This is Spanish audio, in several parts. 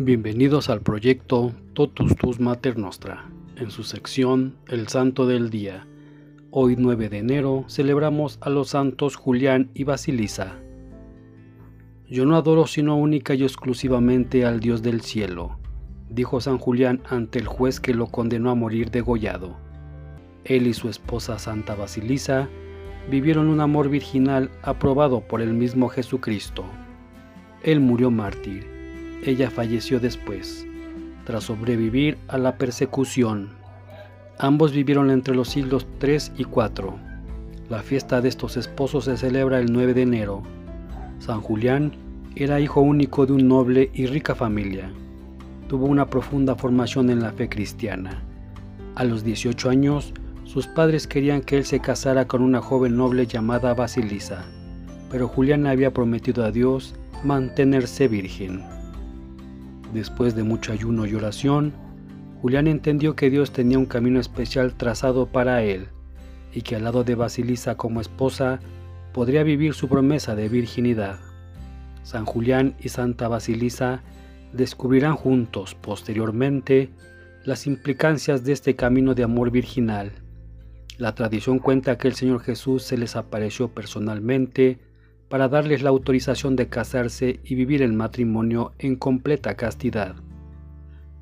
Bienvenidos al proyecto Totus Tus Mater Nostra, en su sección El Santo del Día. Hoy 9 de enero celebramos a los santos Julián y Basilisa. Yo no adoro sino única y exclusivamente al Dios del cielo, dijo San Julián ante el juez que lo condenó a morir degollado. Él y su esposa Santa Basilisa vivieron un amor virginal aprobado por el mismo Jesucristo. Él murió mártir ella falleció después, tras sobrevivir a la persecución. Ambos vivieron entre los siglos 3 y 4. La fiesta de estos esposos se celebra el 9 de enero. San Julián era hijo único de un noble y rica familia. Tuvo una profunda formación en la fe cristiana. A los 18 años, sus padres querían que él se casara con una joven noble llamada Basilisa, pero Julián había prometido a Dios mantenerse virgen. Después de mucho ayuno y oración, Julián entendió que Dios tenía un camino especial trazado para él y que al lado de Basilisa como esposa podría vivir su promesa de virginidad. San Julián y Santa Basilisa descubrirán juntos posteriormente las implicancias de este camino de amor virginal. La tradición cuenta que el Señor Jesús se les apareció personalmente para darles la autorización de casarse y vivir el matrimonio en completa castidad.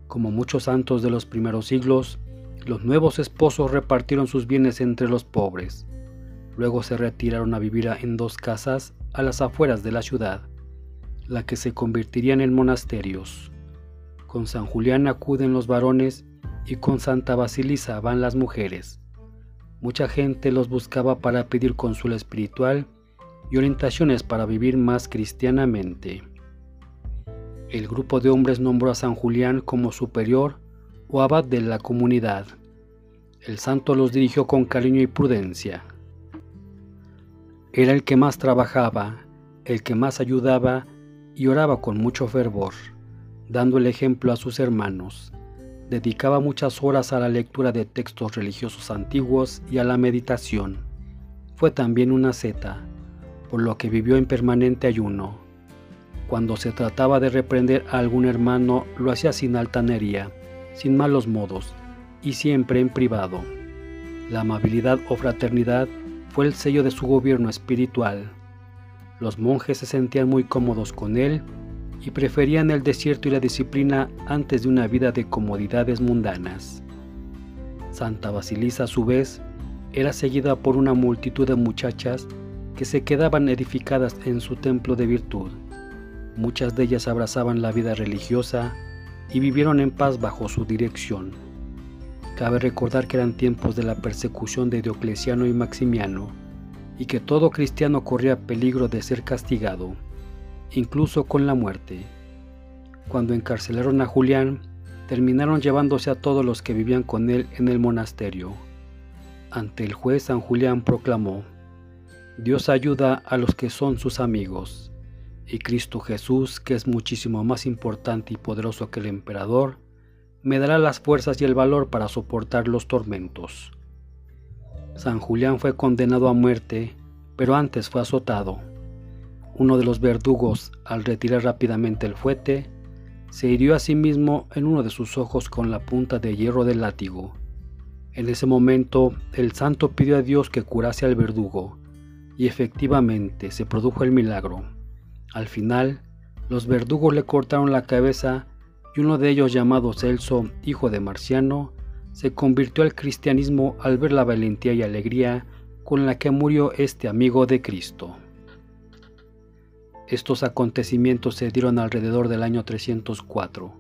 Como muchos santos de los primeros siglos, los nuevos esposos repartieron sus bienes entre los pobres. Luego se retiraron a vivir en dos casas a las afueras de la ciudad, la que se convertirían en monasterios. Con San Julián acuden los varones y con Santa Basilisa van las mujeres. Mucha gente los buscaba para pedir consuelo espiritual y orientaciones para vivir más cristianamente. El grupo de hombres nombró a San Julián como superior o abad de la comunidad. El santo los dirigió con cariño y prudencia. Era el que más trabajaba, el que más ayudaba y oraba con mucho fervor, dando el ejemplo a sus hermanos. Dedicaba muchas horas a la lectura de textos religiosos antiguos y a la meditación. Fue también una zeta, por lo que vivió en permanente ayuno. Cuando se trataba de reprender a algún hermano, lo hacía sin altanería, sin malos modos, y siempre en privado. La amabilidad o fraternidad fue el sello de su gobierno espiritual. Los monjes se sentían muy cómodos con él y preferían el desierto y la disciplina antes de una vida de comodidades mundanas. Santa Basilisa a su vez era seguida por una multitud de muchachas que se quedaban edificadas en su templo de virtud. Muchas de ellas abrazaban la vida religiosa y vivieron en paz bajo su dirección. Cabe recordar que eran tiempos de la persecución de Diocleciano y Maximiano, y que todo cristiano corría peligro de ser castigado, incluso con la muerte. Cuando encarcelaron a Julián, terminaron llevándose a todos los que vivían con él en el monasterio. Ante el juez San Julián proclamó, Dios ayuda a los que son sus amigos, y Cristo Jesús, que es muchísimo más importante y poderoso que el emperador, me dará las fuerzas y el valor para soportar los tormentos. San Julián fue condenado a muerte, pero antes fue azotado. Uno de los verdugos, al retirar rápidamente el fuete, se hirió a sí mismo en uno de sus ojos con la punta de hierro del látigo. En ese momento, el santo pidió a Dios que curase al verdugo, y efectivamente se produjo el milagro. Al final, los verdugos le cortaron la cabeza y uno de ellos llamado Celso, hijo de Marciano, se convirtió al cristianismo al ver la valentía y alegría con la que murió este amigo de Cristo. Estos acontecimientos se dieron alrededor del año 304.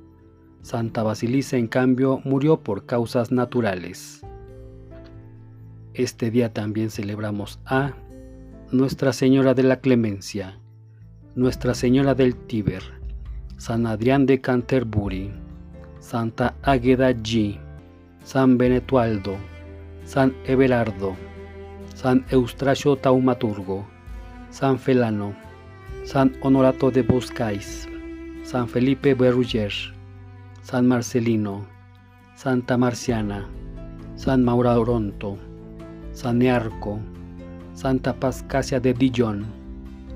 Santa Basilisa, en cambio, murió por causas naturales. Este día también celebramos a nuestra Señora de la Clemencia, Nuestra Señora del Tíber, San Adrián de Canterbury, Santa Águeda G, San Benetualdo, San Everardo, San Eustracio Taumaturgo, San Felano, San Honorato de Boscais, San Felipe Berruyer, San Marcelino, Santa Marciana, San Maura Oronto, San Nearco, Santa Pascasia de Dijon,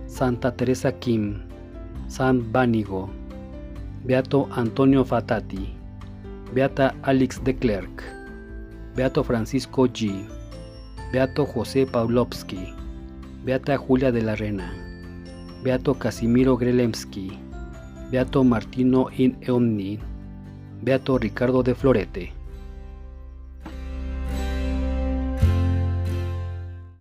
Santa Teresa Kim, San Bánigo, Beato Antonio Fatati, Beata Alex de Klerk, Beato Francisco G, Beato José Pawlowski, Beata Julia de la Rena, Beato Casimiro Grelemski, Beato Martino in Eomni, Beato Ricardo de Florete.